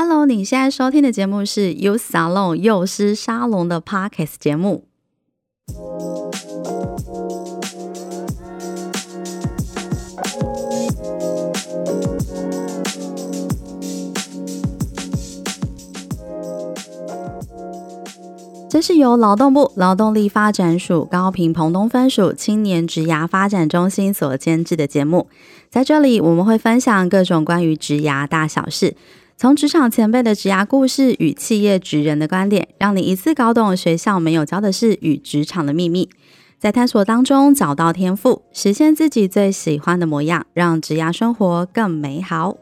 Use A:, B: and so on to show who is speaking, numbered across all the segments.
A: Hello，你现在收听的节目是 Youth Salon 幼师沙龙的 Podcast 节目。这是由劳动部劳动力发展署高屏澎东分署青年职涯发展中心所监制的节目。在这里，我们会分享各种关于职涯大小事，从职场前辈的职涯故事与企业职人的观点，让你一次搞懂学校没有教的事与职场的秘密，在探索当中找到天赋，实现自己最喜欢的模样，让职涯生活更美好。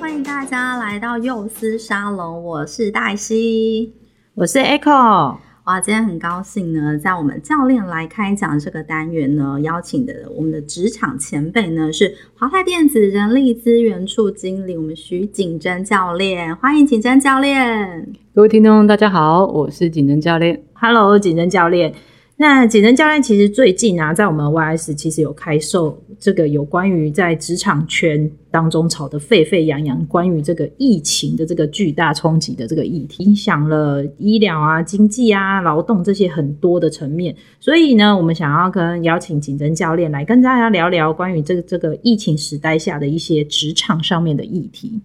A: 欢迎大家来到幼师沙龙，我是黛西，
B: 我是 Echo。
A: 哇，今天很高兴呢，在我们教练来开讲这个单元呢，邀请的我们的职场前辈呢是华泰电子人力资源处经理，我们徐景珍教练，欢迎景珍教练。
B: 各位听众，大家好，我是景珍教练。
C: Hello，景珍教练。那景珍教练其实最近啊，在我们 YS 其实有开售这个有关于在职场圈当中吵得沸沸扬扬，关于这个疫情的这个巨大冲击的这个议题，影响了医疗啊、经济啊、劳动这些很多的层面。所以呢，我们想要跟邀请景珍教练来跟大家聊聊关于这个这个疫情时代下的一些职场上面的议题。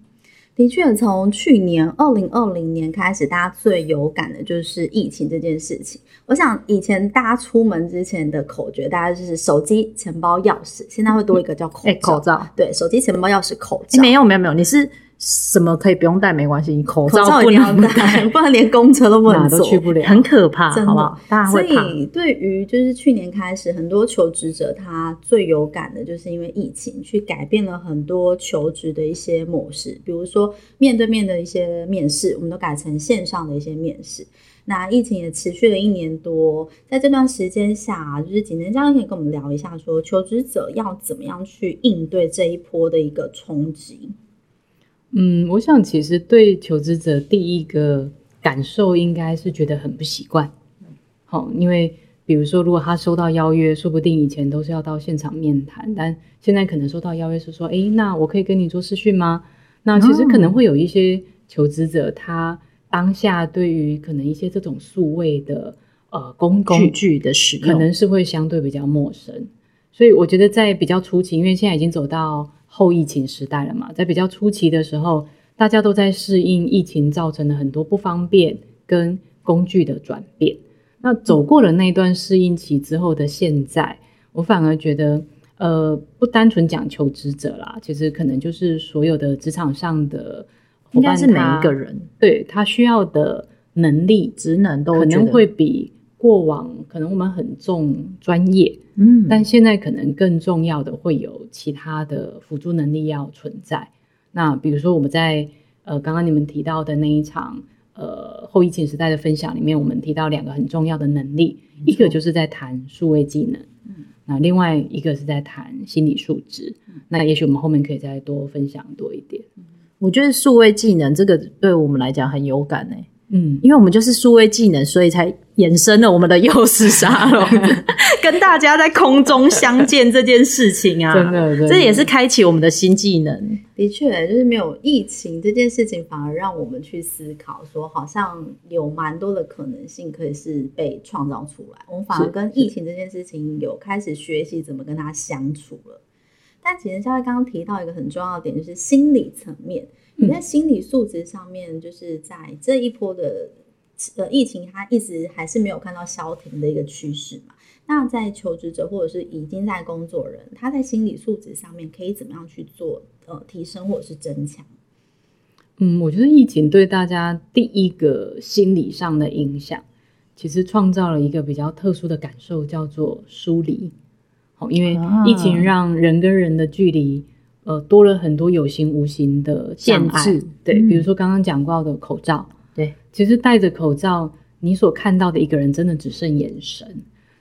A: 的确，从去年二零二零年开始，大家最有感的就是疫情这件事情。我想以前大家出门之前的口诀，大家就是手机、钱包、钥匙，现在会多一个叫口罩。
C: 欸、口罩，
A: 对，手机、钱包、钥匙、口罩。
C: 欸、没有，没有，没有，你是。什么可以不用戴没关系，你口罩不能 戴，
A: 不然连公车都不能坐，
C: 都去不了，很可怕，好不好？大家会怕。
A: 所以对于就是去年开始，很多求职者他最有感的就是因为疫情，去改变了很多求职的一些模式，比如说面对面的一些面试，我们都改成线上的一些面试。那疫情也持续了一年多，在这段时间下，就是景珍教练可以跟我们聊一下说，说求职者要怎么样去应对这一波的一个冲击。
B: 嗯，我想其实对求职者第一个感受应该是觉得很不习惯。好，因为比如说，如果他收到邀约，说不定以前都是要到现场面谈，但现在可能收到邀约是说，哎，那我可以跟你做视讯吗？那其实可能会有一些求职者，他当下对于可能一些这种数位的呃工具
C: 工具的使用，
B: 可能是会相对比较陌生。所以我觉得在比较初期，因为现在已经走到。后疫情时代了嘛，在比较初期的时候，大家都在适应疫情造成的很多不方便跟工具的转变。那走过了那段适应期之后的现在，我反而觉得，呃，不单纯讲求职者啦，其实可能就是所有的职场上的伙伴，应该是每一个人，对，他需要的能力、职能都可能会比。过往可能我们很重专业，嗯，但现在可能更重要的会有其他的辅助能力要存在。那比如说我们在呃刚刚你们提到的那一场呃后疫情时代的分享里面，我们提到两个很重要的能力，一个就是在谈数位技能，嗯，那另外一个是在谈心理素质。那也许我们后面可以再多分享多一点。
C: 我觉得数位技能这个对我们来讲很有感欸。
B: 嗯，
C: 因为我们就是数位技能，所以才衍生了我们的幼师沙龙，跟大家在空中相见这件事情啊，
B: 真的，
C: 这也是开启我们的新技能。
A: 的确，就是没有疫情这件事情，反而让我们去思考，说好像有蛮多的可能性可以是被创造出来。我们反而跟疫情这件事情有开始学习怎么跟它相处了。但其实，像刚刚提到一个很重要的点，就是心理层面。你在心理素质上面，就是在这一波的呃疫情，它一直还是没有看到消停的一个趋势嘛。那在求职者或者是已经在工作人，他在心理素质上面可以怎么样去做呃提升或者是增强？
B: 嗯，我觉得疫情对大家第一个心理上的影响，其实创造了一个比较特殊的感受，叫做疏离。好，因为疫情让人跟人的距离。呃，多了很多有形无形的限制，对，比如说刚刚讲过的口罩，
C: 对，
B: 其实戴着口罩，你所看到的一个人真的只剩眼神，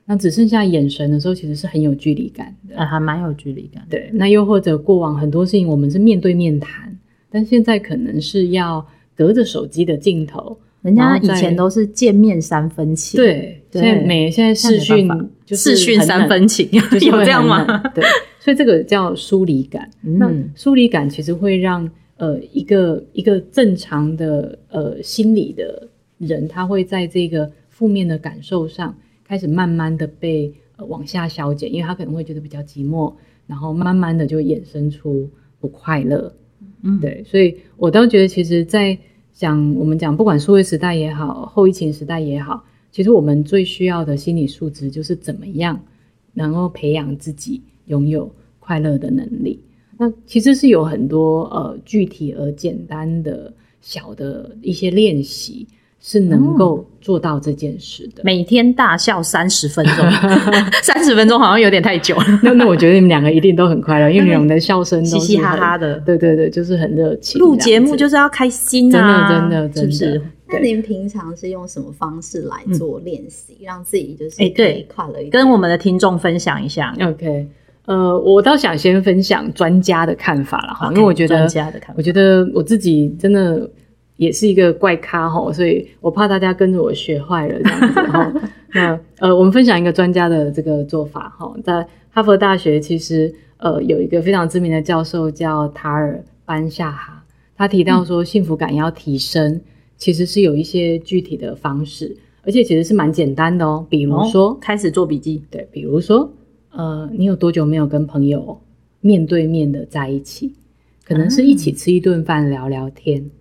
B: 那只剩下眼神的时候，其实是很有距离感的，
C: 啊，还蛮有距离感的，
B: 对。那又或者过往很多事情，我们是面对面谈，但现在可能是要隔着手机的镜头，
C: 人家以前都是见面三分情，
B: 对，现在每现在视讯就是
C: 视讯三分情，
B: 就是
C: 有这样吗？
B: 对，所以这个叫疏离感。
C: 嗯、
B: 那疏离感其实会让呃一个一个正常的呃心理的人，他会在这个负面的感受上开始慢慢的被、呃、往下消减，因为他可能会觉得比较寂寞，然后慢慢的就衍生出不快乐。嗯，对，所以我倒觉得，其实，在讲我们讲，不管数位时代也好，后疫情时代也好，其实我们最需要的心理素质就是怎么样能够培养自己拥有快乐的能力。那其实是有很多呃具体而简单的小的一些练习。是能够做到这件事的。
C: 每天大笑三十分钟，三十分钟好像有点太久了。
B: 那那我觉得你们两个一定都很快乐，因为你们的笑声
C: 嘻嘻哈哈的。
B: 对对对，就是很热情。
C: 录节目就是要开心啊，
B: 真的真的真的。
C: 是不是？
A: 那您平常是用什么方式来做练习，让自己就是
C: 哎对
A: 快乐一点？
C: 跟我们的听众分享一下。
B: OK，呃，我倒想先分享专家的看法了哈，因为我觉得专家的看法，我觉得我自己真的。也是一个怪咖吼，所以我怕大家跟着我学坏了这样子哈。那呃，我们分享一个专家的这个做法哈，在哈佛大学其实呃有一个非常知名的教授叫塔尔班夏哈，他提到说幸福感要提升，嗯、其实是有一些具体的方式，而且其实是蛮简单的哦。比如说，
C: 哦、开始做笔记，
B: 对，比如说呃，你有多久没有跟朋友面对面的在一起？可能是一起吃一顿饭聊聊天。嗯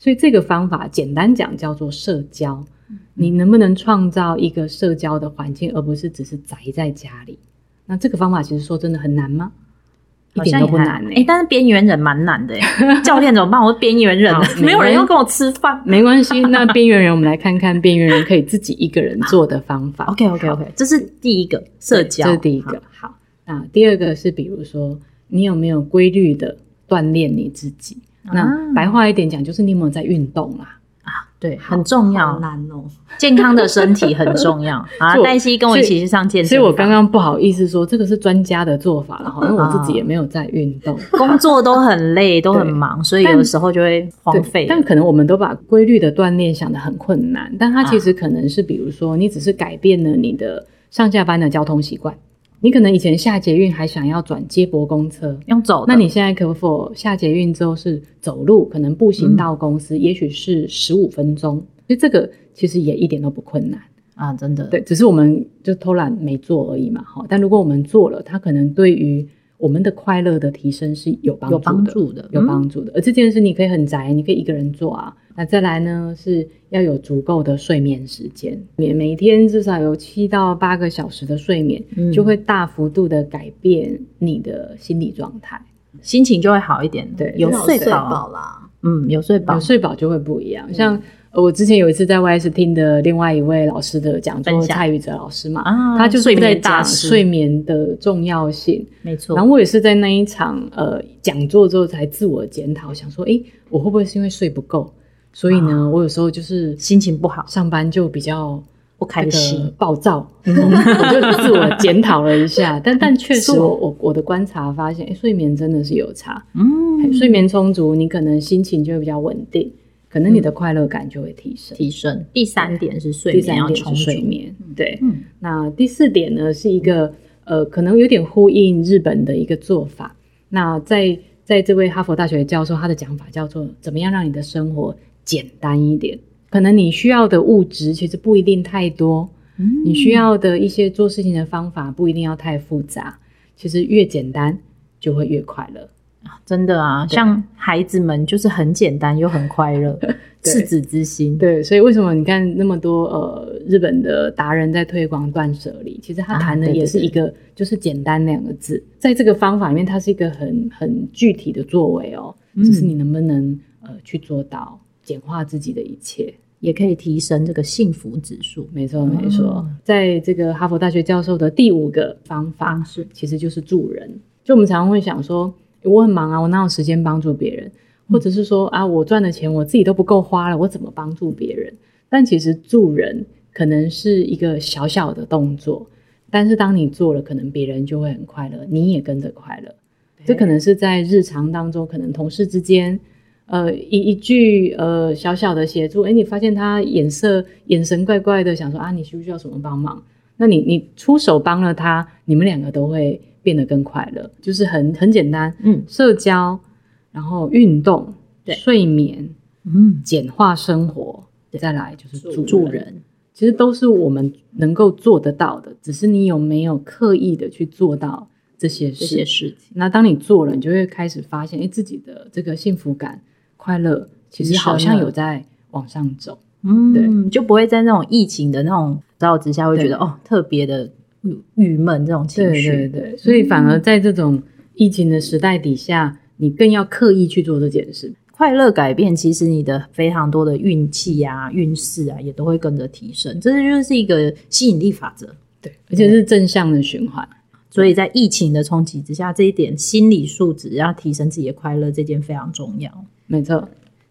B: 所以这个方法简单讲叫做社交，你能不能创造一个社交的环境，而不是只是宅在家里？那这个方法其实说真的很难吗？一点都不难诶、欸
C: 欸、但是边缘人蛮难的诶教练怎么办？我是边缘人，没有人要跟我吃饭，
B: 没关系。那边缘人，我们来看看边缘人可以自己一个人做的方法。
C: OK OK OK，这是第一个社交，
B: 这是第一个。好，那第二个是比如说，你有没有规律的锻炼你自己？那白话一点讲，就是你有没有在运动啊？
C: 啊，对，很重要，
A: 难哦。
C: 健康的身体很重要啊。黛西跟我一起去上健身，
B: 所以我刚刚不好意思说这个是专家的做法了哈，因为我自己也没有在运动，
C: 工作都很累，都很忙，所以有的时候就会荒废。
B: 但可能我们都把规律的锻炼想得很困难，但它其实可能是，比如说你只是改变了你的上下班的交通习惯。你可能以前下捷运还想要转接驳公车，
C: 用走，
B: 那你现在可否下捷运之后是走路？可能步行到公司，嗯、也许是十五分钟，所以这个其实也一点都不困难
C: 啊，真的。
B: 对，只是我们就偷懒没做而已嘛。哈，但如果我们做了，它可能对于我们的快乐的提升是有帮助的，有帮助的，有帮助的。而这件事你可以很宅，你可以一个人做啊。那再来呢，是要有足够的睡眠时间，每每天至少有七到八个小时的睡眠，嗯、就会大幅度的改变你的心理状态，
C: 心情就会好一点。
B: 对，
A: 有睡饱啦，
C: 嗯，有睡饱，
B: 有睡饱就会不一样。嗯、像我之前有一次在 YS 听的另外一位老师的讲座，蔡宇哲老师嘛，啊、他就是在讲睡眠的重要性，
C: 没错。
B: 然后我也是在那一场呃讲座之后才自我检讨，想说，诶，我会不会是因为睡不够？所以呢，啊、我有时候就是
C: 心情不好，
B: 上班就比较
C: 不开心、
B: 暴躁。我就自我检讨了一下，但 但确实我，我我我的观察发现，欸，睡眠真的是有差。嗯，睡眠充足，你可能心情就会比较稳定，可能你的快乐感就会提升。
C: 提升。第三点是睡眠，第三点是
B: 睡眠。对，嗯、那第四点呢，是一个呃，可能有点呼应日本的一个做法。那在在这位哈佛大学教授，他的讲法叫做怎么样让你的生活。简单一点，可能你需要的物质其实不一定太多，嗯，你需要的一些做事情的方法不一定要太复杂，其实越简单就会越快乐
C: 啊！真的啊，像孩子们就是很简单又很快乐，赤子之心。
B: 对，所以为什么你看那么多呃日本的达人在推广断舍离，其实他谈的也是一个就是简单两个字，啊、在这个方法里面，它是一个很很具体的作为哦，就是你能不能呃去做到。简化自己的一切，
C: 也可以提升这个幸福指数。
B: 没错，没错。哦、在这个哈佛大学教授的第五个方法，是其实就是助人。就我们常常会想说，我很忙啊，我哪有时间帮助别人？或者是说啊，我赚的钱我自己都不够花了，我怎么帮助别人？但其实助人可能是一个小小的动作，但是当你做了，可能别人就会很快乐，你也跟着快乐。这可能是在日常当中，可能同事之间。呃一一句呃小小的协助，哎，你发现他眼色眼神怪怪的，想说啊，你需不需要什么帮忙？那你你出手帮了他，你们两个都会变得更快乐，就是很很简单，嗯，社交，然后运动，对，睡眠，嗯，简化生活，再来就是助助人，其实都是我们能够做得到的，只是你有没有刻意的去做到这些事，这些事情。那当你做了，你就会开始发现，哎，自己的这个幸福感、快乐，其实好像有在往上走。
C: 嗯，对，就不会在那种疫情的那种照之下，会觉得哦，特别的郁郁闷这种情绪。
B: 对对对，所以反而在这种疫情的时代底下，你更要刻意去做这件事。
C: 快乐改变，其实你的非常多的运气啊、运势啊，也都会跟着提升。这就是一个吸引力法则，
B: 对，而且是正向的循环。
C: 所以在疫情的冲击之下，这一点心理素质要提升自己的快乐，这件非常重要。
B: 没错。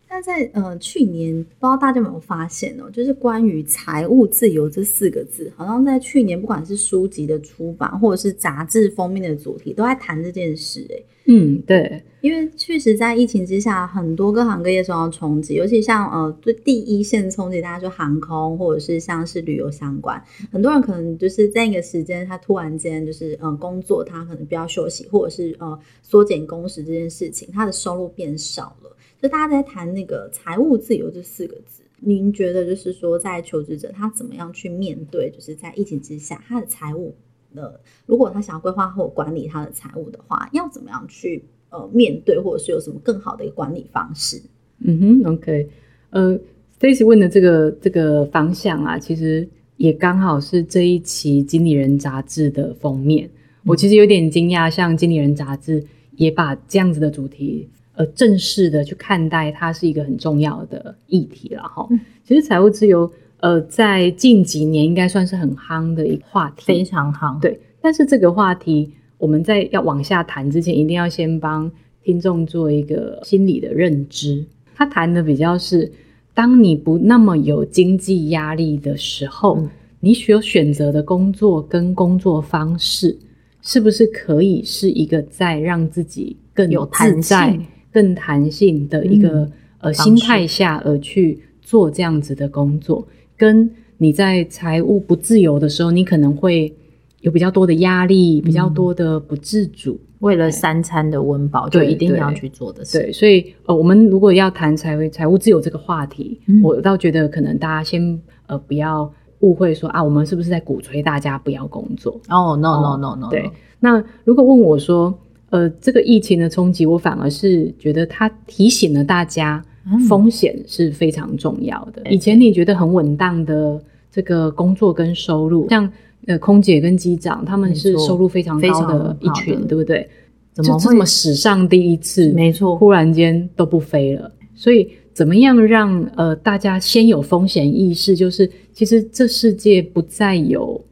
A: 那在呃去年，不知道大家有没有发现哦，就是关于财务自由这四个字，好像在去年不管是书籍的出版，或者是杂志封面的主题，都在谈这件事。哎，
B: 嗯，对，
A: 因为确实在疫情之下，很多各行各业受到冲击，尤其像呃最第一线冲击，大家说航空或者是像是旅游相关，很多人可能就是在一个时间，他突然间就是呃工作，他可能比较休息，或者是呃缩减工时这件事情，他的收入变少了。就大家在谈那个财务自由这四个字，您觉得就是说，在求职者他怎么样去面对，就是在疫情之下他的财务的，如果他想要规划或管理他的财务的话，要怎么样去呃面对，或者是有什么更好的一个管理方式？
B: 嗯哼，OK，呃，Stacy 问的这个这个方向啊，其实也刚好是这一期《经理人》杂志的封面。我其实有点惊讶，像《经理人》杂志也把这样子的主题。呃，正式的去看待它是一个很重要的议题了哈。其实财务自由，呃，在近几年应该算是很夯的一个话题，
C: 非常夯。
B: 对，但是这个话题，我们在要往下谈之前，一定要先帮听众做一个心理的认知。他谈的比较是，当你不那么有经济压力的时候，嗯、你所选择的工作跟工作方式，是不是可以是一个在让自己更有自在？更弹性的一个、嗯、呃心态下而去做这样子的工作，跟你在财务不自由的时候，你可能会有比较多的压力，嗯、比较多的不自主，
C: 为了三餐的温饱就一定要去做的事。
B: 对，所以呃，我们如果要谈财务财务自由这个话题，嗯、我倒觉得可能大家先呃不要误会说啊，我们是不是在鼓吹大家不要工作？
C: 哦、oh,，no no no no，
B: 对。那如果问我说，呃，这个疫情的冲击，我反而是觉得它提醒了大家，风险是非常重要的。嗯、以前你觉得很稳当的这个工作跟收入，像呃空姐跟机长，他们是收入非常高的一群，对不对？怎么这么史上第一次？
C: 没错，
B: 忽然间都不飞了。所以怎么样让呃大家先有风险意识？就是其实这世界不再有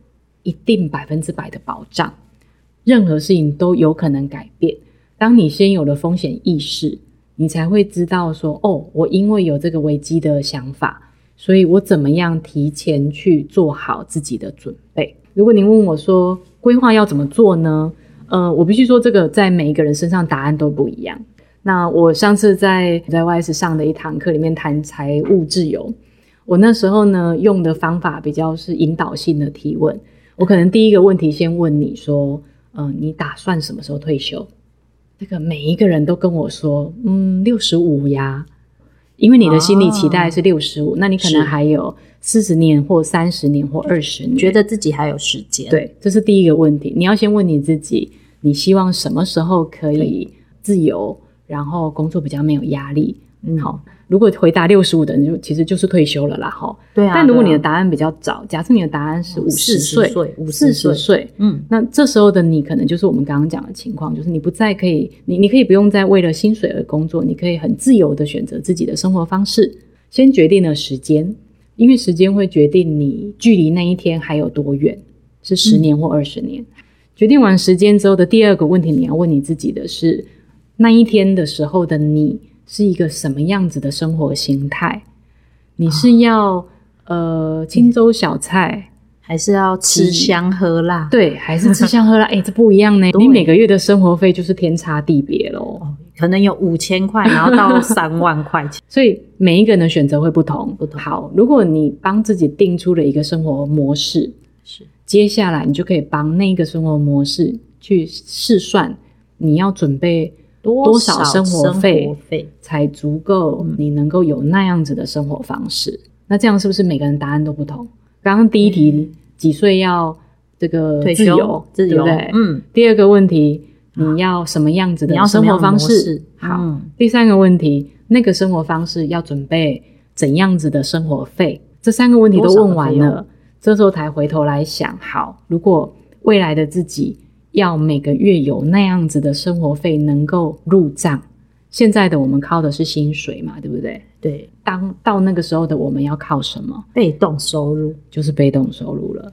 B: 一定百分之百的保障。任何事情都有可能改变。当你先有了风险意识，你才会知道说：“哦，我因为有这个危机的想法，所以我怎么样提前去做好自己的准备。”如果您问我说规划要怎么做呢？呃，我必须说这个在每一个人身上答案都不一样。那我上次在在 YS 上的一堂课里面谈财务自由，我那时候呢用的方法比较是引导性的提问。我可能第一个问题先问你说。嗯、呃，你打算什么时候退休？这个每一个人都跟我说，嗯，六十五呀，因为你的心理期待是六十五，那你可能还有四十年或三十年或二十年，
C: 觉得自己还有时间。
B: 对，这是第一个问题。你要先问你自己，你希望什么时候可以自由，然后工作比较没有压力？嗯，好。如果回答六十五的人，就其实就是退休了啦，哈。对啊。但如果你的答案比较早，啊、假设你的答案是五十岁，五四十岁，嗯，那这时候的你可能就是我们刚刚讲的情况，就是你不再可以，你你可以不用再为了薪水而工作，你可以很自由的选择自己的生活方式。先决定了时间，因为时间会决定你距离那一天还有多远，是十年或二十年。嗯、决定完时间之后的第二个问题，你要问你自己的是，那一天的时候的你。是一个什么样子的生活形态？你是要、哦、呃清粥小菜，
C: 还是要吃香喝辣？
B: 对，还是吃香喝辣？哎、欸，这不一样呢。你每个月的生活费就是天差地别喽。
C: 可能有五千块，然后到 三万块钱，
B: 所以每一个人的选择会不同。
C: 不同。
B: 好，如果你帮自己定出了一个生活模式，
C: 是
B: 接下来你就可以帮那个生活模式去试算，你要准备多少生活费才足够，你能够有那样子的生活方式。嗯、那这样是不是每个人答案都不同？刚刚第一题、嗯、几岁要这个自由，
C: 自由，
B: 对不对？
C: 嗯。
B: 第二个问题。你要什么样子的生活方式？好、嗯，第三个问题，那个生活方式要准备怎样子的生活费？这三个问题都问完了，这时候才回头来想，好，如果未来的自己要每个月有那样子的生活费能够入账，现在的我们靠的是薪水嘛，对不对？
C: 对，
B: 当到那个时候的我们要靠什么？
C: 被动收入，
B: 就是被动收入了。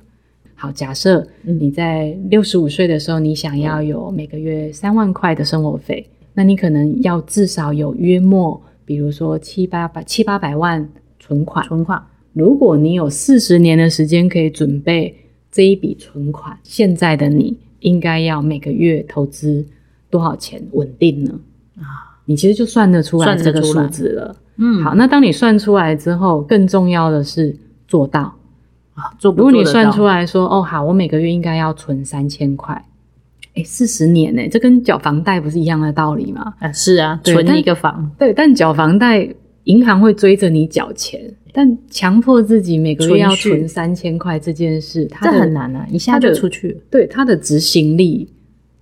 B: 好，假设你在六十五岁的时候，你想要有每个月三万块的生活费，那你可能要至少有约莫，比如说七八百七八百万存款。
C: 存款，
B: 如果你有四十年的时间可以准备这一笔存款，现在的你应该要每个月投资多少钱稳定呢？啊，你其实就算得出来这个数字了。嗯，好，那当你算出来之后，更重要的是做到。
C: 啊，做不做，
B: 如果你算出来说，哦，好，我每个月应该要存三千块，哎，四十年呢，这跟缴房贷不是一样的道理吗？
C: 啊，是啊，存一个房，
B: 对，但缴房贷，银行会追着你缴钱，但强迫自己每个月要存三千块这件事，它
C: 很难啊，一下就出去了。
B: 对，它的执行力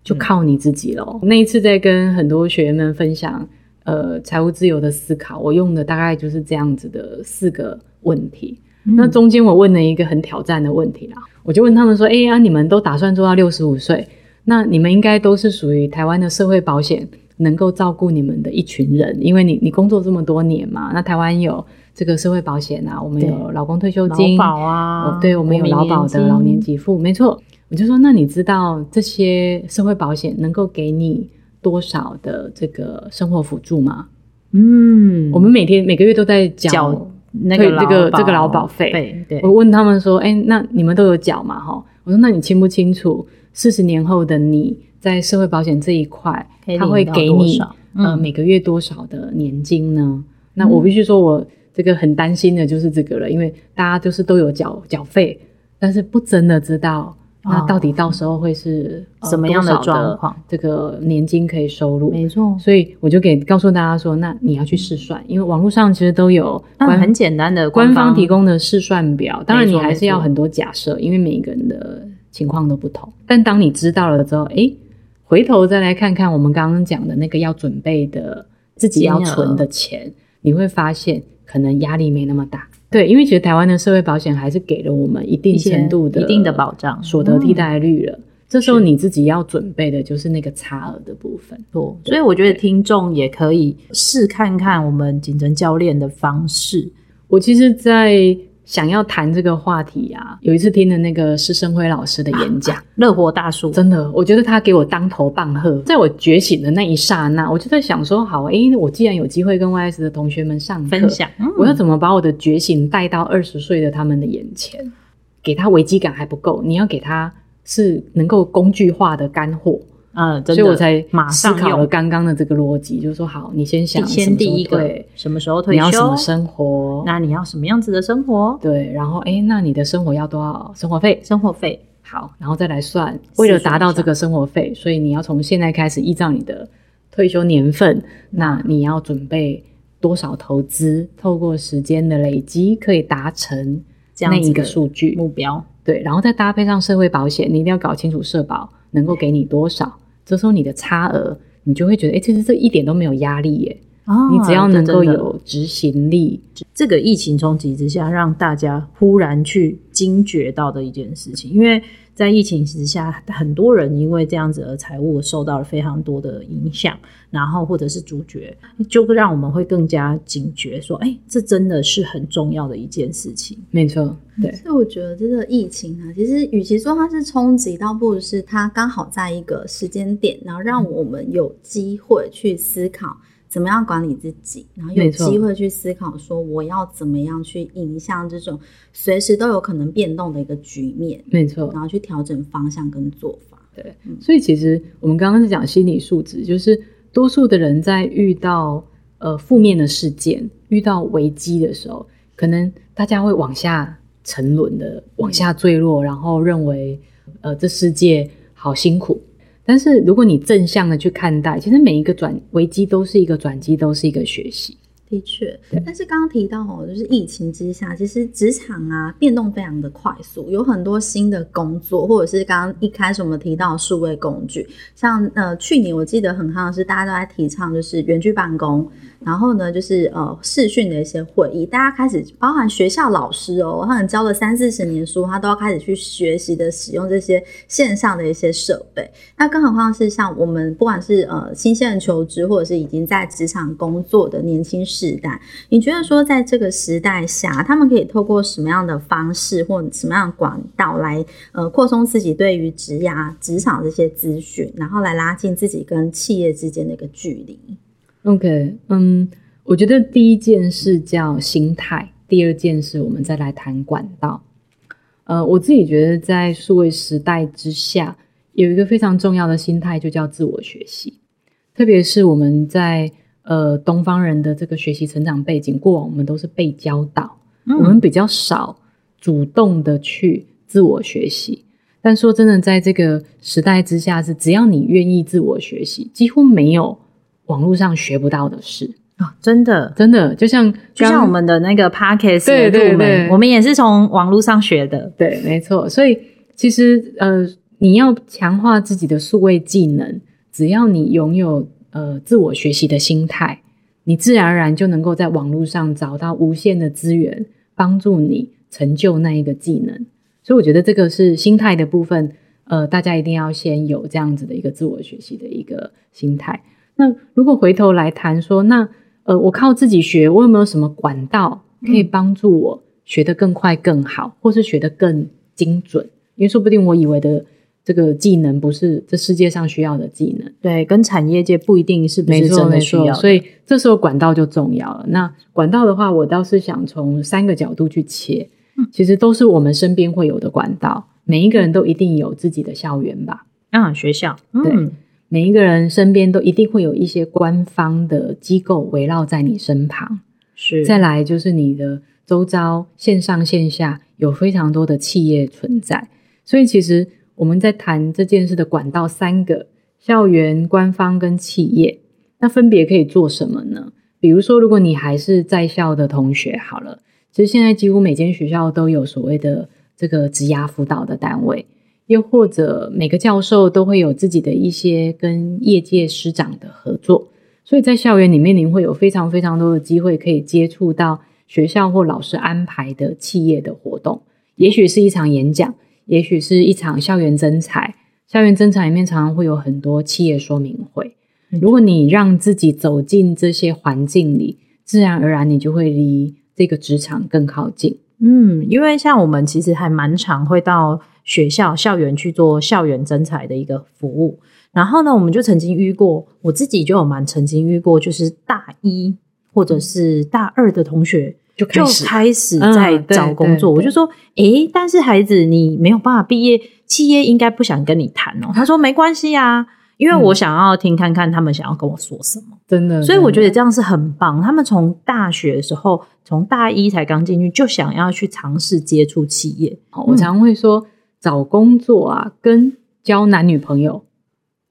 B: 就靠你自己了。嗯。那一次在跟很多学员们分享，呃，财务自由的思考，我用的大概就是这样子的四个问题。那中间我问了一个很挑战的问题啦，我就问他们说：“哎呀，你们都打算做到六十五岁，那你们应该都是属于台湾的社会保险能够照顾你们的一群人，因为你你工作这么多年嘛。那台湾有这个社会保险啊，我们有老公退休金，
C: 劳保啊，
B: 哦，对，我们有劳保的老年给付，没错。我就说，那你知道这些社会保险能够给你多少的这个生活辅助吗？
C: 嗯，
B: 我们每天每个月都在缴。”
C: 那个
B: 这个这个劳保费，对，我问他们说：“哎，那你们都有缴嘛？哈，我说那你清不清楚，四十年后的你在社会保险这一块，他会给你呃每个月多少的年金呢？嗯、那我必须说，我这个很担心的就是这个了，因为大家就是都有缴缴费，但是不真的知道。”那到底到时候会是
C: 什么样的状况？
B: 这个年金可以收入？
C: 没错，
B: 所以我就给告诉大家说，那你要去试算，因为网络上其实都有
C: 官很简单的
B: 官方提供的试算表。当然，你还是要很多假设，因为每一个人的情况都不同。但当你知道了之后，诶，回头再来看看我们刚刚讲的那个要准备的自己要存的钱，你会发现可能压力没那么大。对，因为其实台湾的社会保险还是给了我们一定程度的、
C: 一定的保障，
B: 所得替代率了。这时候你自己要准备的就是那个差额的部分。
C: 错，所以我觉得听众也可以试看看我们景城教练的方式。
B: 我其实，在。想要谈这个话题啊，有一次听了那个施生辉老师的演讲，
C: 乐活大叔，
B: 真的，我觉得他给我当头棒喝。在我觉醒的那一刹那，我就在想说，好，诶，我既然有机会跟 YS 的同学们上课
C: 分享，嗯，
B: 我要怎么把我的觉醒带到二十岁的他们的眼前？给他危机感还不够，你要给他是能够工具化的干货。
C: 嗯，
B: 所以我才马上考了刚刚的这个逻辑，就是说，好，你先想，
C: 先第一个，什么时候退休？
B: 你要什么生活？
C: 那你要什么样子的生活？
B: 对，然后，诶，那你的生活要多少生活费？
C: 生活费，
B: 好，然后再来算。为了达到这个生活费，所以你要从现在开始依照你的退休年份，那你要准备多少投资？透过时间的累积，可以达成那一个数据
C: 目标。
B: 对，然后再搭配上社会保险，你一定要搞清楚社保能够给你多少。这时候你的差额，你就会觉得，哎，其实这一点都没有压力耶。哦，你只要能够有执行力。
C: 这个疫情冲击之下，让大家忽然去惊觉到的一件事情，因为。在疫情之下，很多人因为这样子而财务受到了非常多的影响，然后或者是主角，就会让我们会更加警觉，说，哎、欸，这真的是很重要的一件事情。
B: 没错，对。
A: 所以我觉得这个疫情啊，其实与其说它是冲击，倒不如是它刚好在一个时间点，然后让我们有机会去思考。怎么样管理自己，然后有机会去思考说我要怎么样去影响这种随时都有可能变动的一个局面，
B: 没错，
A: 然后去调整方向跟做法。
B: 对，嗯、所以其实我们刚刚是讲心理素质，就是多数的人在遇到呃负面的事件、遇到危机的时候，可能大家会往下沉沦的，往下坠落，然后认为呃这世界好辛苦。但是如果你正向的去看待，其实每一个转危机都是一个转机，都是一个学习。
A: 的确，但是刚刚提到哦，就是疫情之下，其实职场啊变动非常的快速，有很多新的工作，或者是刚刚一开始我们提到数位工具，像呃去年我记得很夯的是大家都在提倡就是远距办公。然后呢，就是呃视讯的一些会议，大家开始包含学校老师哦，他可能教了三四十年书，他都要开始去学习的使用这些线上的一些设备。那更何况是像我们不管是呃新鲜人求职，或者是已经在职场工作的年轻世代，你觉得说在这个时代下，他们可以透过什么样的方式或什么样的管道来呃扩充自己对于职涯职场这些资讯，然后来拉近自己跟企业之间的一个距离
B: ？OK，嗯，我觉得第一件事叫心态，第二件事我们再来谈管道。呃，我自己觉得在数位时代之下，有一个非常重要的心态，就叫自我学习。特别是我们在呃东方人的这个学习成长背景，过往我们都是被教导，嗯、我们比较少主动的去自我学习。但说真的，在这个时代之下，是只要你愿意自我学习，几乎没有。网络上学不到的事
C: 啊、哦，真的，
B: 真的，就像
C: 就像我们的那个 Podcast
B: 对对对，
C: 我们也是从网络上学的，
B: 对，没错。所以其实呃，你要强化自己的数位技能，只要你拥有呃自我学习的心态，你自然而然就能够在网络上找到无限的资源，帮助你成就那一个技能。所以我觉得这个是心态的部分，呃，大家一定要先有这样子的一个自我学习的一个心态。那如果回头来谈说，那呃，我靠自己学，我有没有什么管道可以帮助我学得更快、更好，或是学得更精准？因为说不定我以为的这个技能不是这世界上需要的技能，
C: 对，跟产业界不一定是不是真的需要。
B: 所以这时候管道就重要了。那管道的话，我倒是想从三个角度去切，其实都是我们身边会有的管道。每一个人都一定有自己的校园吧？
C: 啊，学校，
B: 对。嗯每一个人身边都一定会有一些官方的机构围绕在你身旁，
C: 是。
B: 再来就是你的周遭线上线下有非常多的企业存在，所以其实我们在谈这件事的管道三个：校园、官方跟企业。那分别可以做什么呢？比如说，如果你还是在校的同学，好了，其实现在几乎每间学校都有所谓的这个职涯辅导的单位。又或者每个教授都会有自己的一些跟业界师长的合作，所以在校园里面，您会有非常非常多的机会可以接触到学校或老师安排的企业的活动，也许是一场演讲，也许是一场校园征才。校园征才里面常常会有很多企业说明会。如果你让自己走进这些环境里，自然而然你就会离这个职场更靠近。
C: 嗯，因为像我们其实还蛮常会到。学校校园去做校园征才的一个服务，然后呢，我们就曾经遇过，我自己就有蛮曾经遇过，就是大一或者是大二的同学就开始就开始在找工作，嗯、我就说，诶，但是孩子你没有办法毕业，企业应该不想跟你谈哦。他说没关系啊，因为我想要听看看他们想要跟我说什么，
B: 真的，
C: 所以我觉得这样是很棒。他们从大学的时候，从大一才刚进去，就想要去尝试接触企业。
B: 嗯、我常会说。找工作啊，跟交男女朋友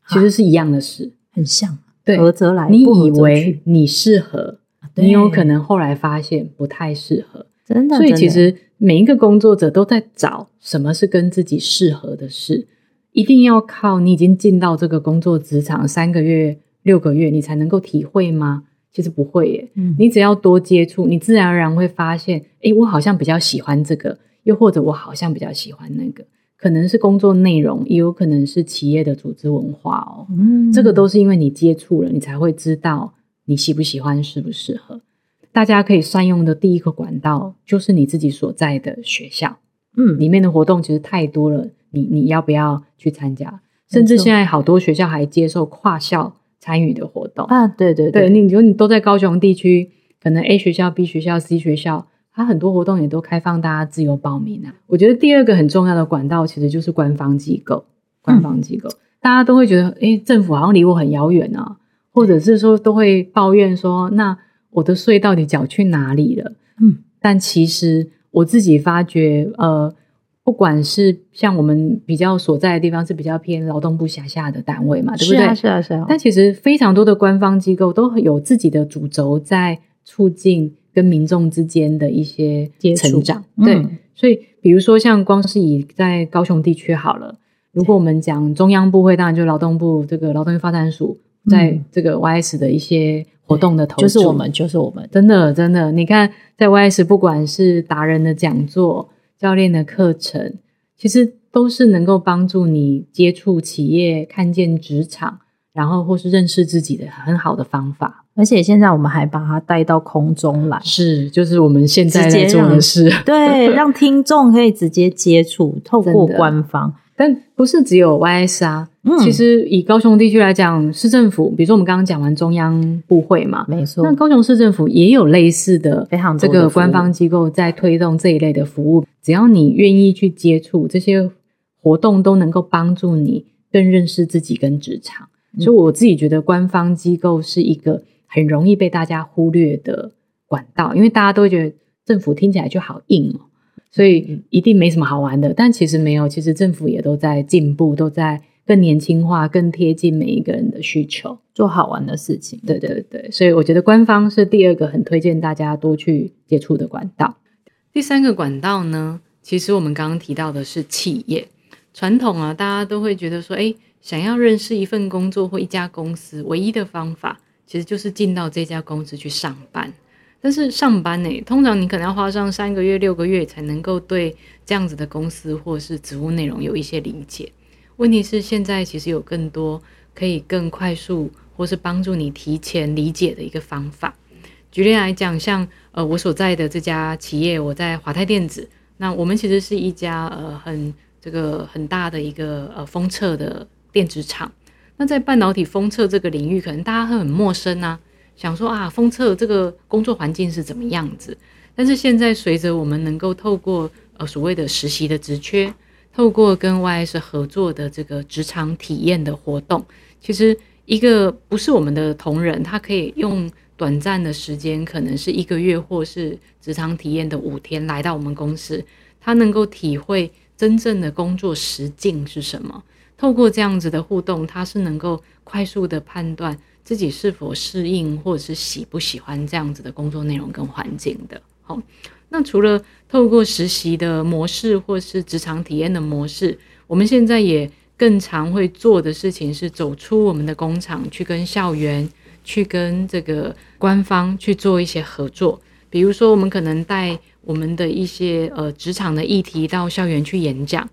B: 其实是一样的事，
C: 很像。
B: 对，
C: 合则来，
B: 你以为你适合，你有可能后来发现不太适合。
C: 真的，
B: 所以其实每一个工作者都在找什么是跟自己适合的事，一定要靠你已经进到这个工作职场三个月、六个月，你才能够体会吗？其实不会耶。嗯，你只要多接触，你自然而然会发现，哎，我好像比较喜欢这个，又或者我好像比较喜欢那个。可能是工作内容，也有可能是企业的组织文化哦。嗯，这个都是因为你接触了，你才会知道你喜不喜欢，适不适合。大家可以善用的第一个管道就是你自己所在的学校。嗯，里面的活动其实太多了，你你要不要去参加？甚至现在好多学校还接受跨校参与的活动
C: 啊。对对对，
B: 对你，如果你都在高雄地区，可能 A 学校、B 学校、C 学校。它很多活动也都开放大家自由报名啊。我觉得第二个很重要的管道其实就是官方机构。官方机构，嗯、大家都会觉得，诶，政府好像离我很遥远啊。或者是说都会抱怨说，那我的税到底缴去哪里了？嗯，但其实我自己发觉，呃，不管是像我们比较所在的地方是比较偏劳动部辖下的单位嘛，对不对？
C: 是啊，是啊，是啊。
B: 但其实非常多的官方机构都有自己的主轴在促进跟民众之间的一些成长。对，嗯、所以比如说像光是以在高雄地区好了，如果我们讲中央部会，当然就劳动部这个劳动力发展署在这个 YS 的一些活动的投入，
C: 就是我们，就是我们，
B: 真的真的，你看在 YS 不管是达人的讲座。教练的课程其实都是能够帮助你接触企业、看见职场，然后或是认识自己的很好的方法。
C: 而且现在我们还把它带到空中来，
B: 是，就是我们现在在做的事，
C: 对，让听众可以直接接触，透过官方。
B: 但不是只有 YS 啊，嗯，其实以高雄地区来讲，市政府，比如说我们刚刚讲完中央部会嘛，
C: 没错，
B: 那高雄市政府也有类似的非常多这个官方机构在推动这一类的服务，只要你愿意去接触这些活动，都能够帮助你更认识自己跟职场。嗯，所以我自己觉得官方机构是一个很容易被大家忽略的管道，因为大家都会觉得政府听起来就好硬哦。所以一定没什么好玩的，但其实没有，其实政府也都在进步，都在更年轻化、更贴近每一个人的需求，
C: 做好玩的事情。
B: 对对对，所以我觉得官方是第二个很推荐大家多去接触的管道。第三个管道呢，其实我们刚刚提到的是企业传统啊，大家都会觉得说，诶，想要认识一份工作或一家公司，唯一的方法其实就是进到这家公司去上班。但是上班呢，通常你可能要花上三个月、六个月才能够对这样子的公司或是职务内容有一些理解。问题是现在其实有更多可以更快速或是帮助你提前理解的一个方法。举例来讲，像呃我所在的这家企业，我在华泰电子，那我们其实是一家呃很这个很大的一个呃封测的电子厂。那在半导体封测这个领域，可能大家会很陌生啊。想说啊，封测这个工作环境是怎么样子？但是现在随着我们能够透过呃所谓的实习的职缺，透过跟 YS 合作的这个职场体验的活动，其实一个不是我们的同仁，他可以用短暂的时间，可能是一个月或是职场体验的五天来到我们公司，他能够体会真正的工作实境是什么。透过这样子的互动，他是能够快速的判断。自己是否适应，或者是喜不喜欢这样子的工作内容跟环境的。好，那除了透过实习的模式，或是职场体验的模式，我们现在也更常会做的事情是走出我们的工厂，去跟校园，去跟这个官方去做一些合作。比如说，我们可能带我们的一些呃职场的议题到校园去演讲，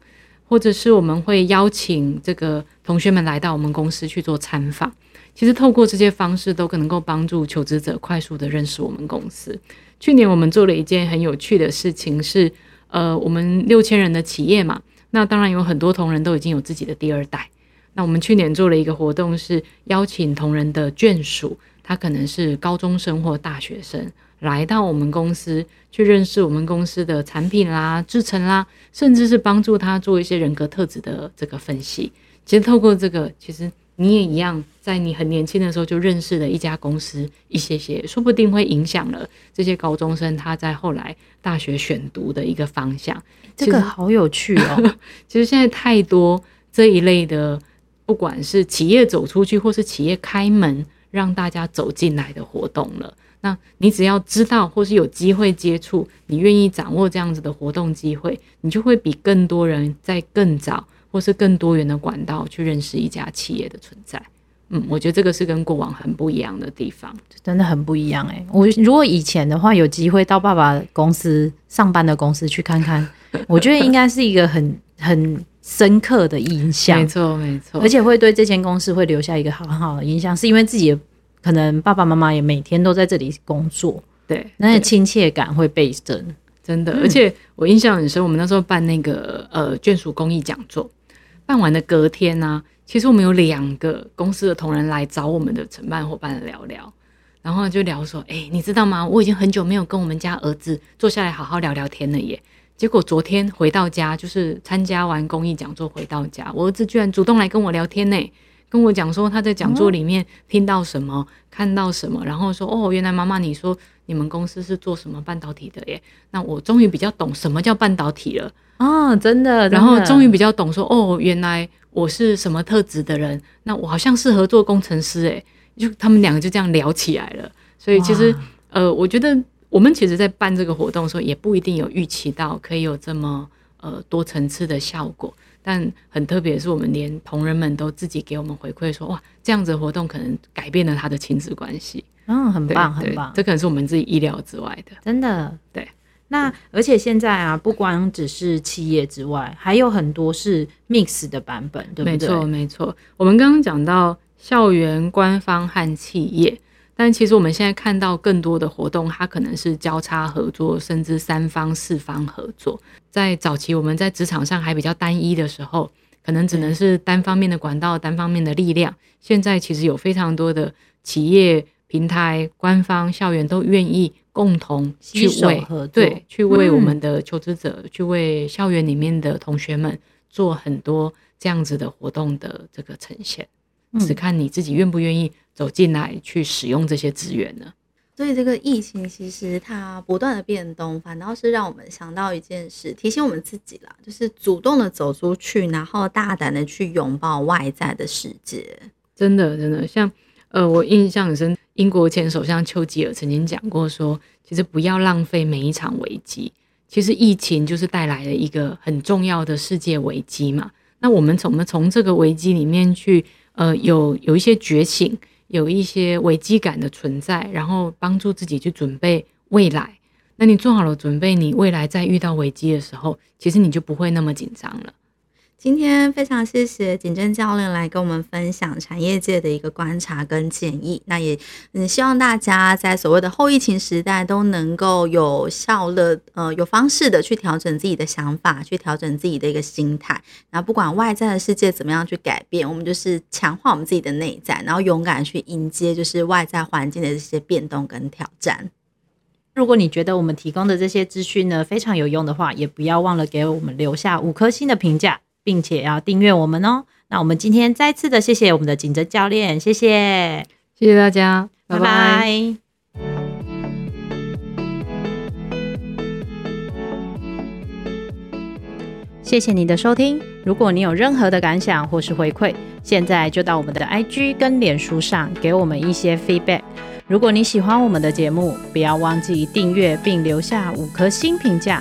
B: 或者是我们会邀请这个同学们来到我们公司去做参访。其实透过这些方式，都可能够帮助求职者快速的认识我们公司。去年我们做了一件很有趣的事情，是呃，我们六千人的企业嘛，那当然有很多同仁都已经有自己的第二代。那我们去年做了一个活动，是邀请同仁的眷属，他可能是高中生或大学生，来到我们公司去认识我们公司的产品啦、制成啦，甚至是帮助他做一些人格特质的这个分析。其实透过这个，其实。你也一样，在你很年轻的时候就认识了一家公司，一些些，说不定会影响了这些高中生他在后来大学选读的一个方向。
C: 这个好有趣哦！
B: 其实现在太多这一类的，不管是企业走出去，或是企业开门让大家走进来的活动了。那你只要知道，或是有机会接触，你愿意掌握这样子的活动机会，你就会比更多人在更早。或是更多元的管道去认识一家企业的存在，嗯，我觉得这个是跟过往很不一样的地方，
C: 真的很不一样哎、欸。我如果以前的话，有机会到爸爸公司上班的公司去看看，我觉得应该是一个很很深刻的印象，
B: 没错没错，
C: 而且会对这间公司会留下一个很好的印象，是因为自己可能爸爸妈妈也每天都在这里工作，
B: 对，
C: 那个亲切感会倍增，
B: 真的。而且我印象很深，我们那时候办那个呃眷属公益讲座。办完的隔天呢、啊，其实我们有两个公司的同仁来找我们的承办伙伴聊聊，然后就聊说：“哎、欸，你知道吗？我已经很久没有跟我们家儿子坐下来好好聊聊天了耶。结果昨天回到家，就是参加完公益讲座回到家，我儿子居然主动来跟我聊天呢，跟我讲说他在讲座里面听到什么、哦、看到什么，然后说哦，原来妈妈你说你们公司是做什么半导体的耶？那我终于比较懂什么叫半导体了
C: 哦，真的，真的，
B: 然后终于比较懂说哦，原来我是什么特质的人，那我好像适合做工程师诶，就他们两个就这样聊起来了。所以其实呃，我觉得我们其实在办这个活动的时候，也不一定有预期到可以有这么呃多层次的效果。但很特别的是，我们连同仁们都自己给我们回馈说，哇，这样子的活动可能改变了他的亲子关系。
C: 嗯，很棒，很棒。
B: 这可能是我们自己意料之外的。
C: 真的，
B: 对。
C: 那而且现在啊，不光只是企业之外，还有很多是 mix 的版本，对不对？
B: 没错，没错。我们刚刚讲到校园、官方和企业。但其实我们现在看到更多的活动，它可能是交叉合作，甚至三方、四方合作。在早期我们在职场上还比较单一的时候，可能只能是单方面的管道、单方面的力量。现在其实有非常多的企业、平台、官方、校园都愿意共同去为
C: 合作，
B: 对，去为我们的求职者，嗯、去为校园里面的同学们做很多这样子的活动的这个呈现。只看你自己愿不愿意走进来去使用这些资源呢？
D: 所以这个疫情其实它不断的变动，反倒是让我们想到一件事，提醒我们自己啦，就是主动的走出去，然后大胆的去拥抱外在的世界。
B: 真的，真的，像呃，我印象很深，英国前首相丘吉尔曾经讲过说，其实不要浪费每一场危机。其实疫情就是带来了一个很重要的世界危机嘛。那我们怎么从这个危机里面去。呃，有有一些觉醒，有一些危机感的存在，然后帮助自己去准备未来。那你做好了准备，你未来再遇到危机的时候，其实你就不会那么紧张了。
D: 今天非常谢谢景珍教练来跟我们分享产业界的一个观察跟建议。那也嗯，希望大家在所谓的后疫情时代都能够有效的呃有方式的去调整自己的想法，去调整自己的一个心态。那不管外在的世界怎么样去改变，我们就是强化我们自己的内在，然后勇敢去迎接就是外在环境的这些变动跟挑战。
C: 如果你觉得我们提供的这些资讯呢非常有用的话，也不要忘了给我们留下五颗星的评价。并且要订阅我们哦。那我们今天再次的谢谢我们的景哲教练，谢谢，
B: 谢谢大家，拜拜。拜拜。
C: 谢谢你的收听。如果你有任何的感想或是回馈，现在就到我们的 IG 跟脸书上给我们一些 feedback。如果你喜欢我们的节目，不要忘记订阅并留下五颗星评价，